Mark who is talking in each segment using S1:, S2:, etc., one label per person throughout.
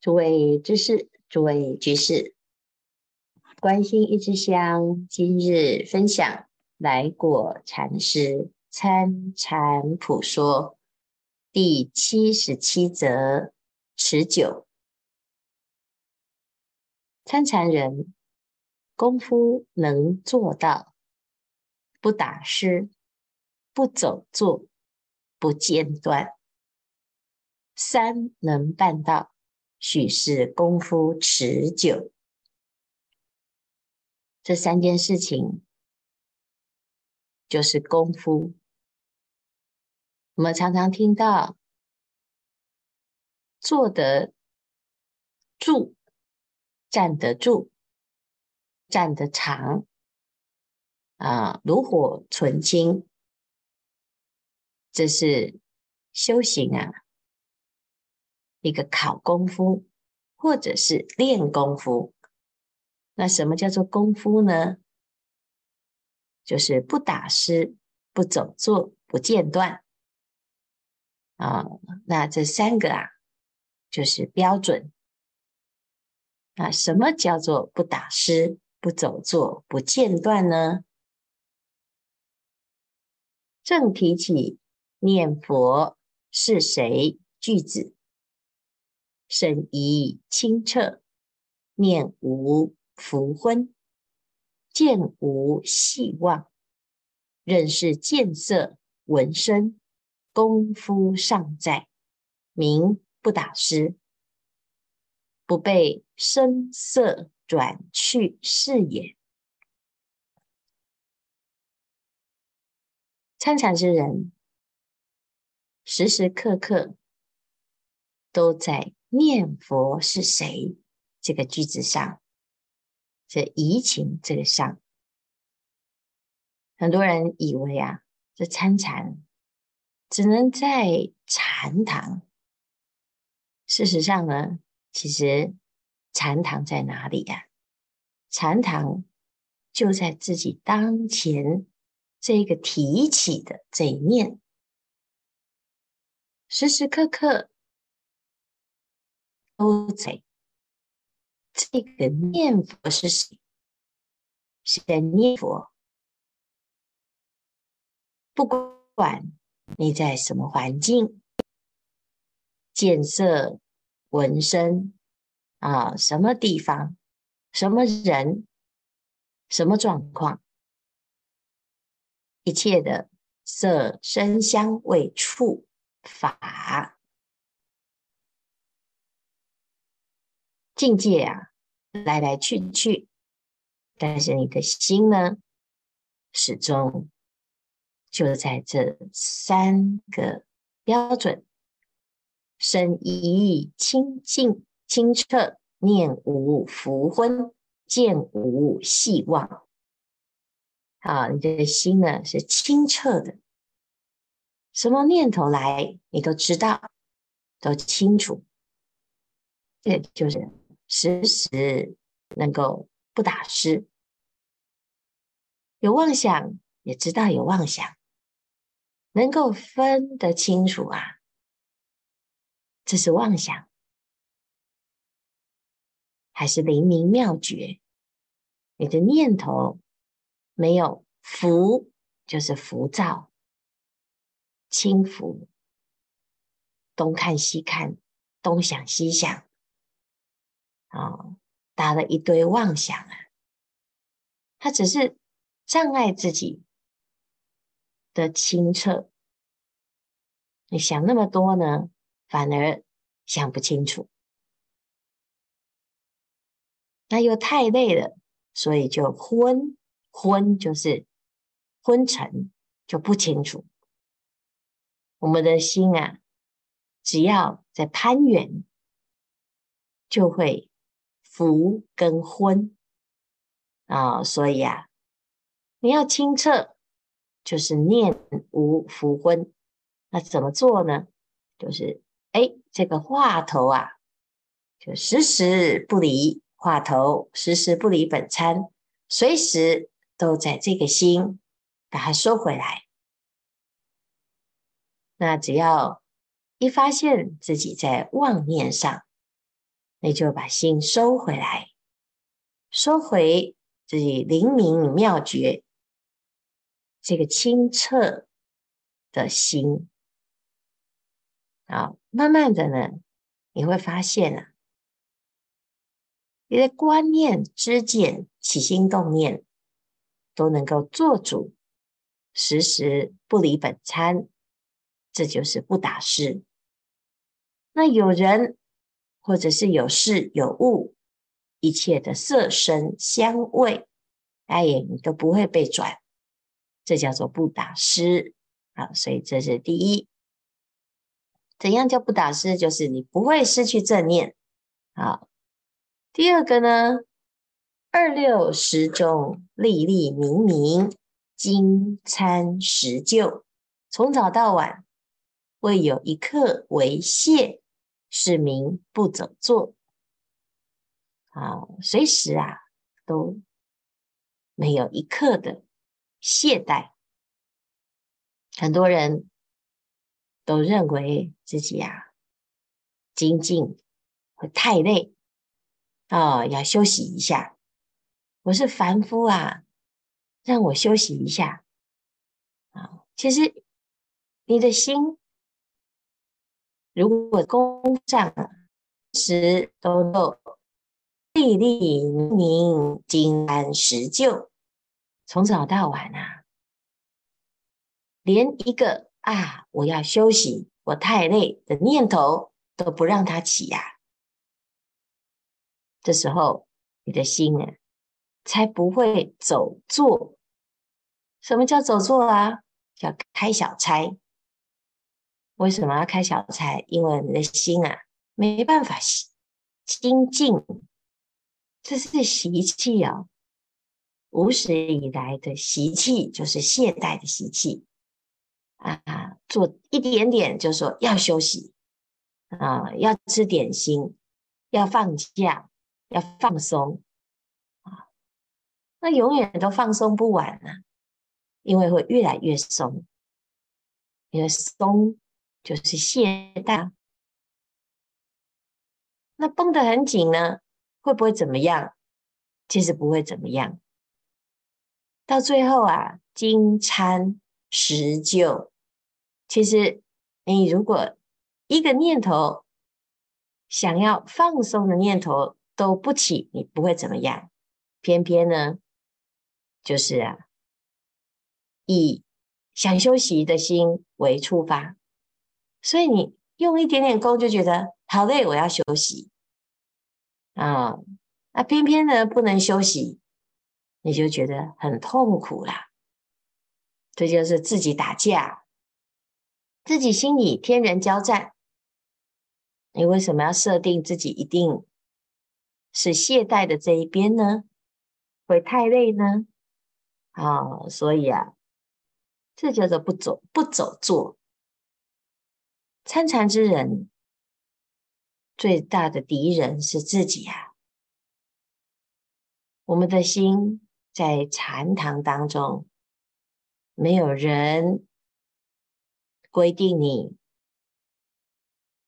S1: 诸位知识，诸位居士，观心一支香，今日分享来果禅师参禅普说第七十七则持久。参禅人功夫能做到不打湿、不走坐、不间断，三能办到。许是功夫持久，这三件事情就是功夫。我们常常听到坐得住、站得住、站得长啊，炉火纯青，这是修行啊。一个考功夫，或者是练功夫。那什么叫做功夫呢？就是不打湿、不走坐、不间断啊。那这三个啊，就是标准。那什么叫做不打湿、不走坐、不间断呢？正提起念佛是谁句子。神怡清澈，念无浮昏，见无细妄，认识见色闻声，功夫尚在，名不打湿，不被声色转去是也。参禅之人，时时刻刻都在。念佛是谁？这个句子上，这怡情这个上，很多人以为啊，这参禅只能在禅堂。事实上呢，其实禅堂在哪里呀？禅堂就在自己当前这个提起的这一念，时时刻刻。都在这个念佛是谁？是念佛。不管你在什么环境，见色闻声啊，什么地方，什么人，什么状况，一切的色声香味触法。境界啊，来来去去，但是你的心呢，始终就在这三个标准：身一意清净清澈，念无浮昏，见无细望。啊，你的心呢是清澈的，什么念头来，你都知道，都清楚。这就是。时时能够不打湿，有妄想也知道有妄想，能够分得清楚啊，这是妄想还是灵明妙觉？你的念头没有浮，就是浮躁、轻浮，东看西看，东想西想。啊、哦，打了一堆妄想啊，他只是障碍自己的清澈。你想那么多呢，反而想不清楚。那又太累了，所以就昏，昏就是昏沉，就不清楚。我们的心啊，只要在攀缘，就会。浮跟昏啊、所以啊，你要清澈，就是念无浮昏。那怎么做呢？就是哎，这个话头啊，就时时不离话头，时时不离本参，随时都在这个心，把它收回来。那只要一发现自己在妄念上，那就把心收回来，收回自己灵明妙觉，这个清澈的心啊，慢慢的呢，你会发现啊，你的观念、知见、起心动念都能够做主，时时不离本参，这就是不打失。那有人。或者是有事有物，一切的色声香味，哎，你都不会被转，这叫做不打失啊。所以这是第一。怎样叫不打失？就是你不会失去正念。啊，第二个呢，二六时中，历历明明，精参实就，从早到晚，未有一刻为懈。是名不走坐，啊，随时啊都没有一刻的懈怠。很多人都认为自己啊精进会太累啊，要休息一下。我是凡夫啊，让我休息一下啊。其实你的心。如果功上时都能历历明明，精安实就，从早到晚啊，连一个啊我要休息，我太累的念头都不让它起呀、啊。这时候你的心啊，才不会走坐。什么叫走坐啊？叫开小差。为什么要开小差？因为你的心啊，没办法精进，这是习气啊，无始以来的习气，就是懈怠的习气啊。做一点点就说要休息啊，要吃点心，要放假，要放松啊，那永远都放松不完啊，因为会越来越松，因为松。就是懈怠，那绷得很紧呢，会不会怎么样？其实不会怎么样。到最后啊，精参实就，其实你如果一个念头想要放松的念头都不起，你不会怎么样。偏偏呢，就是啊，以想休息的心为出发。所以你用一点点功就觉得好累，我要休息啊！那偏偏呢不能休息，你就觉得很痛苦啦。这就是自己打架，自己心里天人交战。你为什么要设定自己一定是懈怠的这一边呢？会太累呢？啊，所以啊，这叫做不走不走坐。参禅之人最大的敌人是自己呀、啊。我们的心在禅堂当中，没有人规定你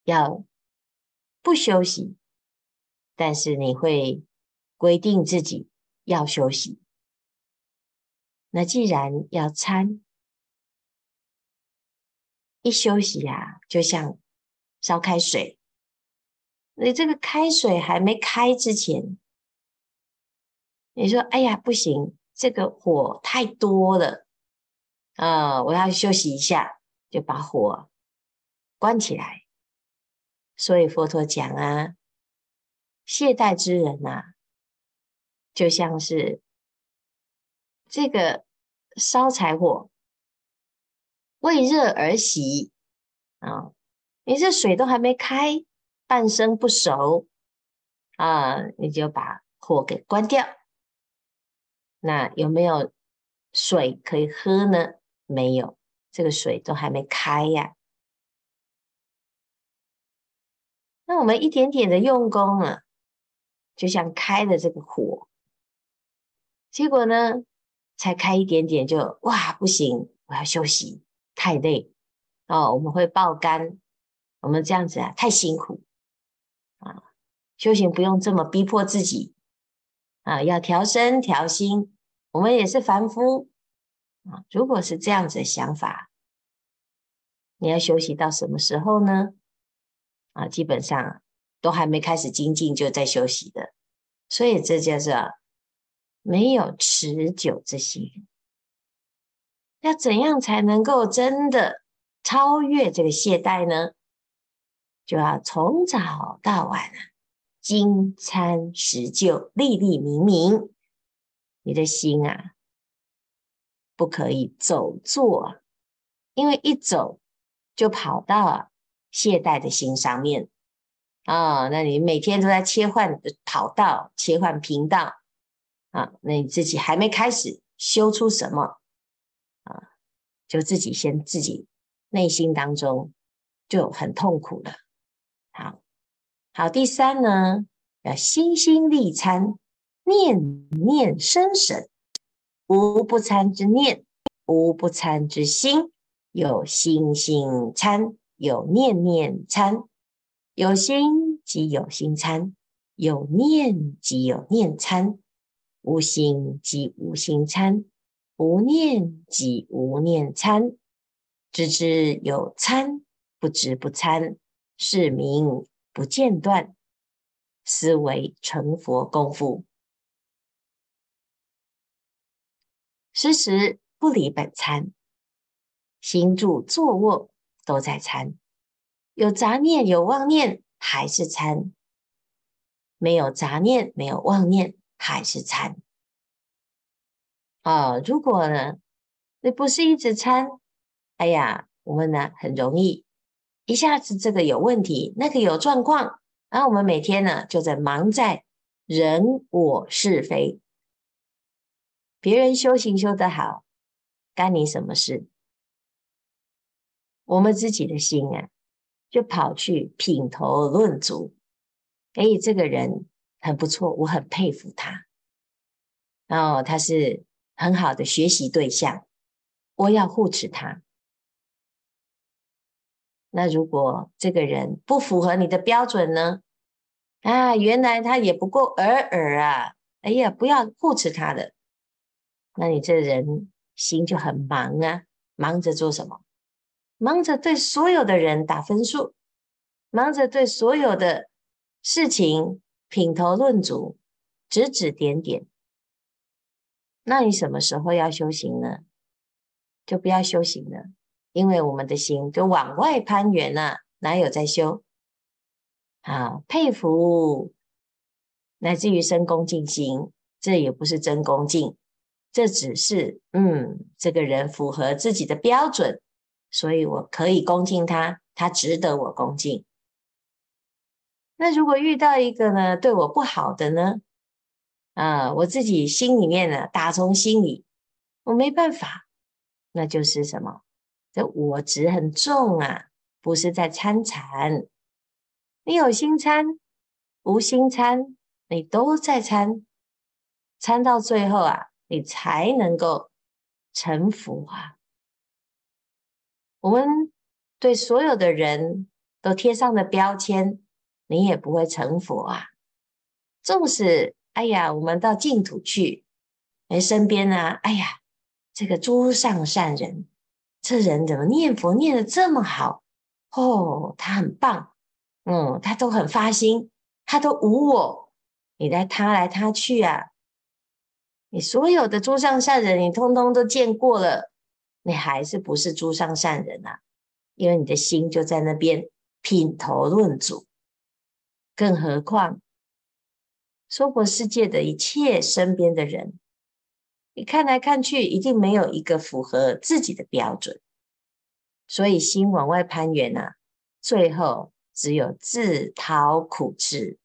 S1: 要不休息，但是你会规定自己要休息。那既然要参。一休息呀、啊，就像烧开水，你这个开水还没开之前，你说：“哎呀，不行，这个火太多了，呃，我要休息一下，就把火关起来。”所以佛陀讲啊，懈怠之人呐、啊，就像是这个烧柴火。为热而熄啊！你这水都还没开，半生不熟啊，你就把火给关掉。那有没有水可以喝呢？没有，这个水都还没开呀。那我们一点点的用功啊，就像开了这个火，结果呢，才开一点点就哇，不行，我要休息。太累哦，我们会爆肝，我们这样子啊，太辛苦啊，修行不用这么逼迫自己啊，要调身调心。我们也是凡夫啊，如果是这样子的想法，你要休息到什么时候呢？啊，基本上都还没开始精进就在休息的，所以这叫做没有持久之心。要怎样才能够真的超越这个懈怠呢？就要从早到晚啊，金参实就，粒粒明明。你的心啊，不可以走坐，因为一走就跑到懈怠的心上面啊。那你每天都在切换跑道、切换频道啊，那你自己还没开始修出什么，就自己先自己内心当中就很痛苦了。好，好，第三呢，要心心力参，念念生神，无不参之念，无不参之心。有心心参，有念念参，有心即有心参，有念即有念参，无心即无心参，无念即无念参。知之有参，不知不参。是名不间断，斯为成佛功夫。时时不离本参，行住坐卧都在参。有杂念有妄念还是参，没有杂念没有妄念还是参。啊、哦，如果呢，你不是一直参，哎呀，我们呢很容易。一下子这个有问题，那个有状况，然后我们每天呢就在忙在人我是非，别人修行修得好，干你什么事？我们自己的心啊，就跑去品头论足，哎，这个人很不错，我很佩服他，然后他是很好的学习对象，我要护持他。那如果这个人不符合你的标准呢？啊，原来他也不过尔尔啊！哎呀，不要护持他的，那你这人心就很忙啊，忙着做什么？忙着对所有的人打分数，忙着对所有的事情品头论足，指指点点。那你什么时候要修行呢？就不要修行了。因为我们的心就往外攀缘了，哪有在修？啊，佩服，乃至于生恭敬心，这也不是真恭敬，这只是嗯，这个人符合自己的标准，所以我可以恭敬他，他值得我恭敬。那如果遇到一个呢，对我不好的呢？啊，我自己心里面呢，打从心里，我没办法，那就是什么？这我执很重啊，不是在参禅。你有心参，无心参，你都在参。参到最后啊，你才能够成佛啊。我们对所有的人都贴上的标签，你也不会成佛啊。纵使哎呀，我们到净土去，哎，身边呢，哎呀，这个诸上善人。这人怎么念佛念得这么好？哦，他很棒，嗯，他都很发心，他都无我。你来他来他去啊，你所有的诸上善人，你通通都见过了，你还是不是诸上善人啊？因为你的心就在那边品头论足。更何况，娑婆世界的一切身边的人。你看来看去，一定没有一个符合自己的标准，所以心往外攀缘啊，最后只有自讨苦吃。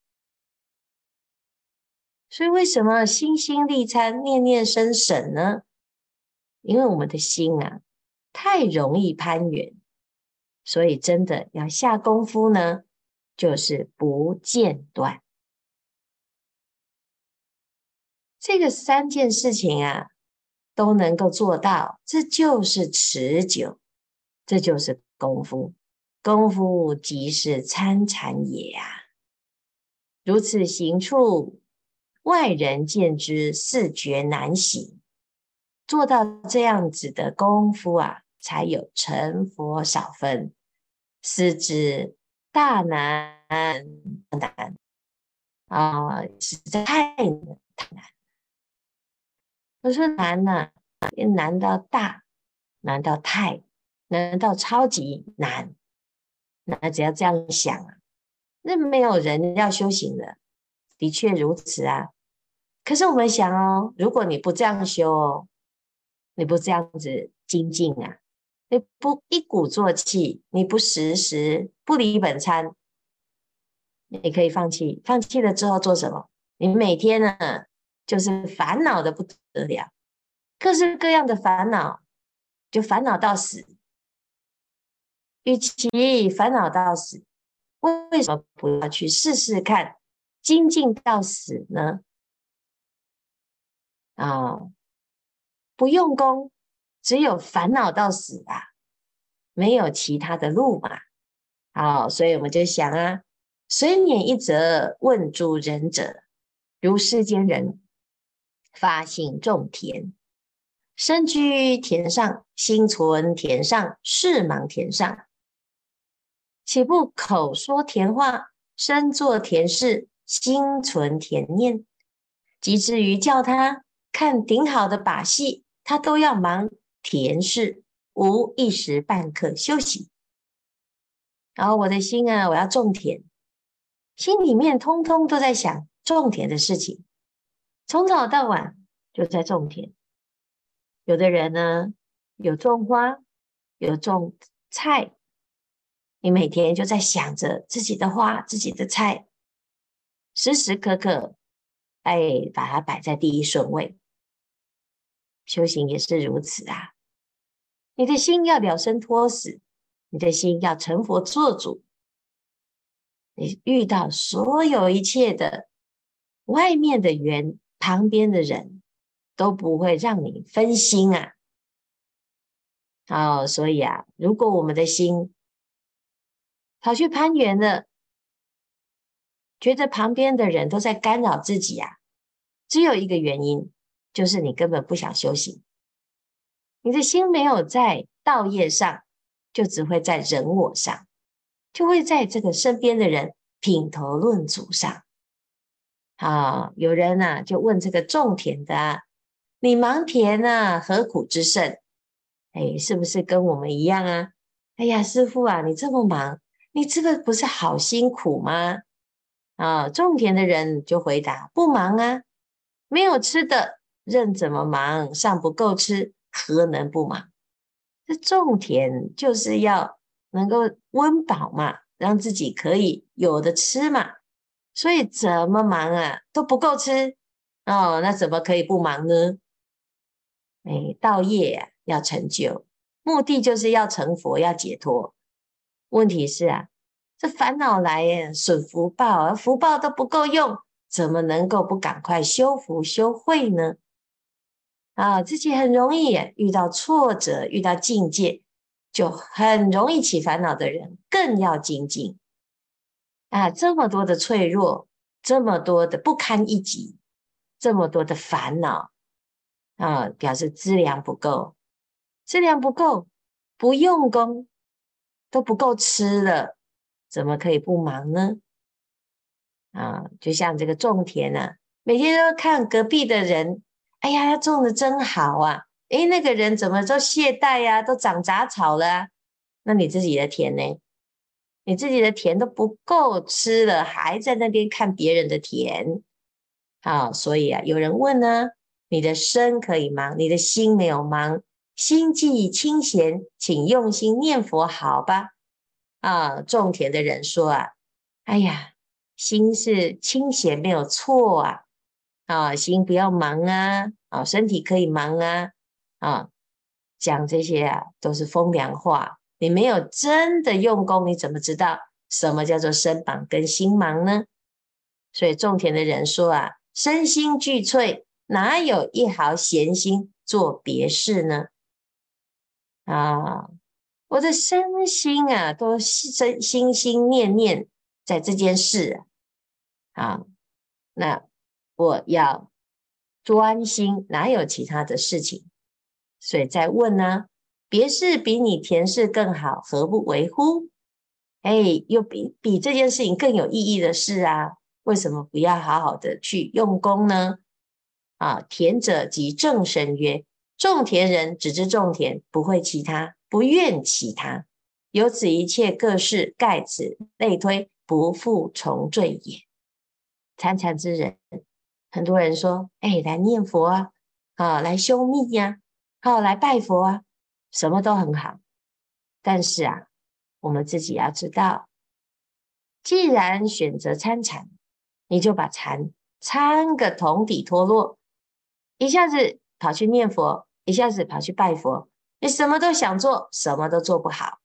S1: 所以为什么心心力参，念念生神呢？因为我们的心啊，太容易攀缘，所以真的要下功夫呢，就是不间断。这个三件事情啊，都能够做到，这就是持久，这就是功夫。功夫即是参禅也啊！如此行处，外人见之，似觉难行。做到这样子的功夫啊，才有成佛少分。斯之大难难啊，实在太难。我说难呐、啊，难到大，难到太，难到超级难。那只要这样想啊，那没有人要修行的，的确如此啊。可是我们想哦，如果你不这样修，你不这样子精进啊，你不一鼓作气，你不时时不离本参，你可以放弃。放弃了之后做什么？你每天呢，就是烦恼的不得了，各式各样的烦恼，就烦恼到死。与其烦恼到死，为什么不要去试试看精进到死呢？啊，不用功，只有烦恼到死啊，没有其他的路嘛。好，所以我们就想啊，随拈一则，问诸仁者，如世间人发心种田，身居田上，心存田上，事忙田上。岂不口说田话，身做田事，心存田念？及至于叫他看顶好的把戏，他都要忙田事，无一时半刻休息。然后我的心啊，我要种田，心里面通通都在想种田的事情，从早到晚就在种田。有的人呢，有种花，有种菜。你每天就在想着自己的花、自己的菜，时时刻刻，哎，把它摆在第一顺位。修行也是如此啊！你的心要了生脱死，你的心要成佛做主。你遇到所有一切的外面的缘、旁边的人，都不会让你分心啊！哦，所以啊，如果我们的心，跑去攀缘了，觉得旁边的人都在干扰自己啊，只有一个原因，就是你根本不想修行。你的心没有在道业上，就只会在人我上，就会在这个身边的人品头论足上。啊，有人呐、啊、就问这个种田的，你忙田啊，何苦之甚？哎，是不是跟我们一样啊？哎呀，师傅啊，你这么忙。你这个不是好辛苦吗？啊，种田的人就回答：不忙啊，没有吃的，任怎么忙，尚不够吃，何能不忙？这种田就是要能够温饱嘛，让自己可以有的吃嘛，所以怎么忙啊，都不够吃哦，那怎么可以不忙呢？哎，道业啊，要成就，目的就是要成佛，要解脱。问题是啊，这烦恼来呀，损福报，福报都不够用，怎么能够不赶快修福修慧呢？啊，自己很容易遇到挫折，遇到境界，就很容易起烦恼的人，更要精进啊！这么多的脆弱，这么多的不堪一击，这么多的烦恼啊，表示资粮不够，资粮不够，不用功。都不够吃了，怎么可以不忙呢？啊，就像这个种田呢、啊，每天都看隔壁的人，哎呀，他种的真好啊！诶，那个人怎么都懈怠呀、啊，都长杂草了、那你自己的田呢？你自己的田都不够吃了，还在那边看别人的田？好，所以啊，有人问呢，你的身可以忙，你的心没有忙。心既清闲，请用心念佛，好吧？啊，种田的人说啊，哎呀，心是清闲，没有错啊。啊，心不要忙啊，啊，身体可以忙啊，啊，讲这些啊都是风凉话。你没有真的用功，你怎么知道什么叫做身忙跟心忙呢？所以种田的人说啊，身心俱粹，哪有一毫闲心做别事呢？啊，我的身心啊，都心心心念念在这件事，啊，那我要专心，哪有其他的事情？所以再问呢，别事比你田事更好，何不为乎？哎，又比比这件事情更有意义的事啊，为什么不要好好的去用功呢？啊，田者即正神曰，种田人只知种田，不会其他，不愿其他。由此一切各事盖此类推，不复重罪也。参禅之人，很多人说：“哎，来念佛啊，啊，来修密呀，好，来拜佛啊，什么都很好。”但是啊，我们自己要知道，既然选择参禅，你就把禅参个通底脱落，一下子跑去念佛，一下子跑去拜佛，你什么都想做，什么都做不好。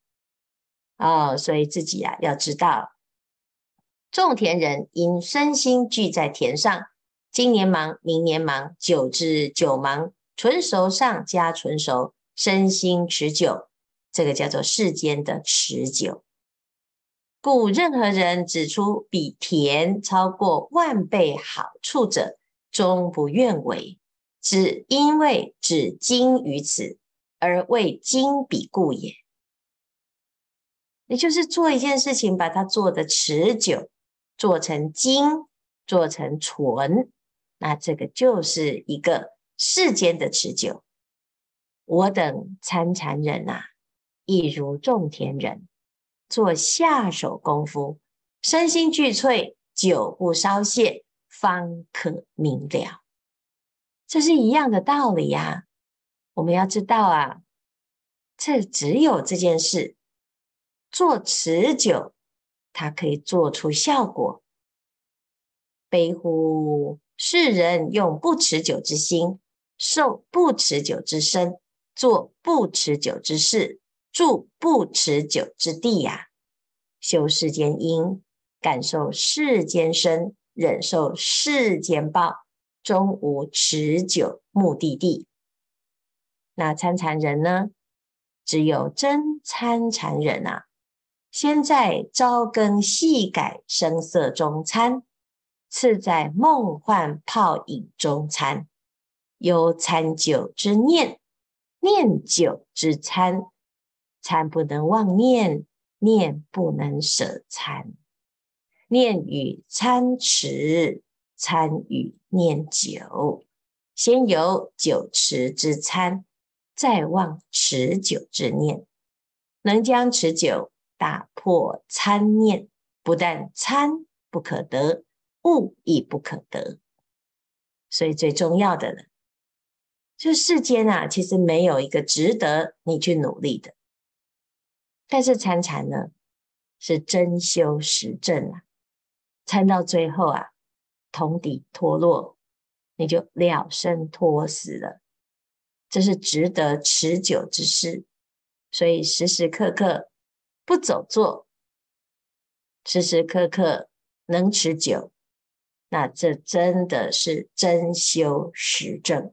S1: 哦，所以自己啊要知道，种田人因身心俱在田上，今年忙，明年忙，久之久忙，纯熟上加纯熟，身心持久，这个叫做世间的持久。故任何人指出比田超过万倍好处者，终不愿为，只因为只精于此，而为精彼故也。也就是做一件事情，把它做得持久，做成精，做成纯，那这个就是一个世间的持久。我等参禅人啊，亦如种田人，做下手功夫，身心俱粹，久不稍懈，方可明了。这是一样的道理呀、我们要知道啊，这只有这件事。做持久，它可以做出效果。悲乎！世人用不持久之心，受不持久之身，做不持久之事，住不持久之地呀、修世间因，感受世间身，忍受世间报，终无持久目的地。那参禅人呢？只有真参禅人啊！先在朝更夕改声色中参，次在梦幻泡影中参。有参久之念，念久之参，参不能忘念，念不能舍参。念与参持，参与念久。先有久持之参，再忘持久之念，能将持久。打破参念，不但参不可得，物亦不可得。所以最重要的呢，这世间啊，其实没有一个值得你去努力的。但是参禅呢，是真修实证啊，参到最后啊，通底脱落，你就了生脱死了。这是值得持久之事，所以时时刻刻。不走做，时时刻刻能持久，那这真的是真修实证。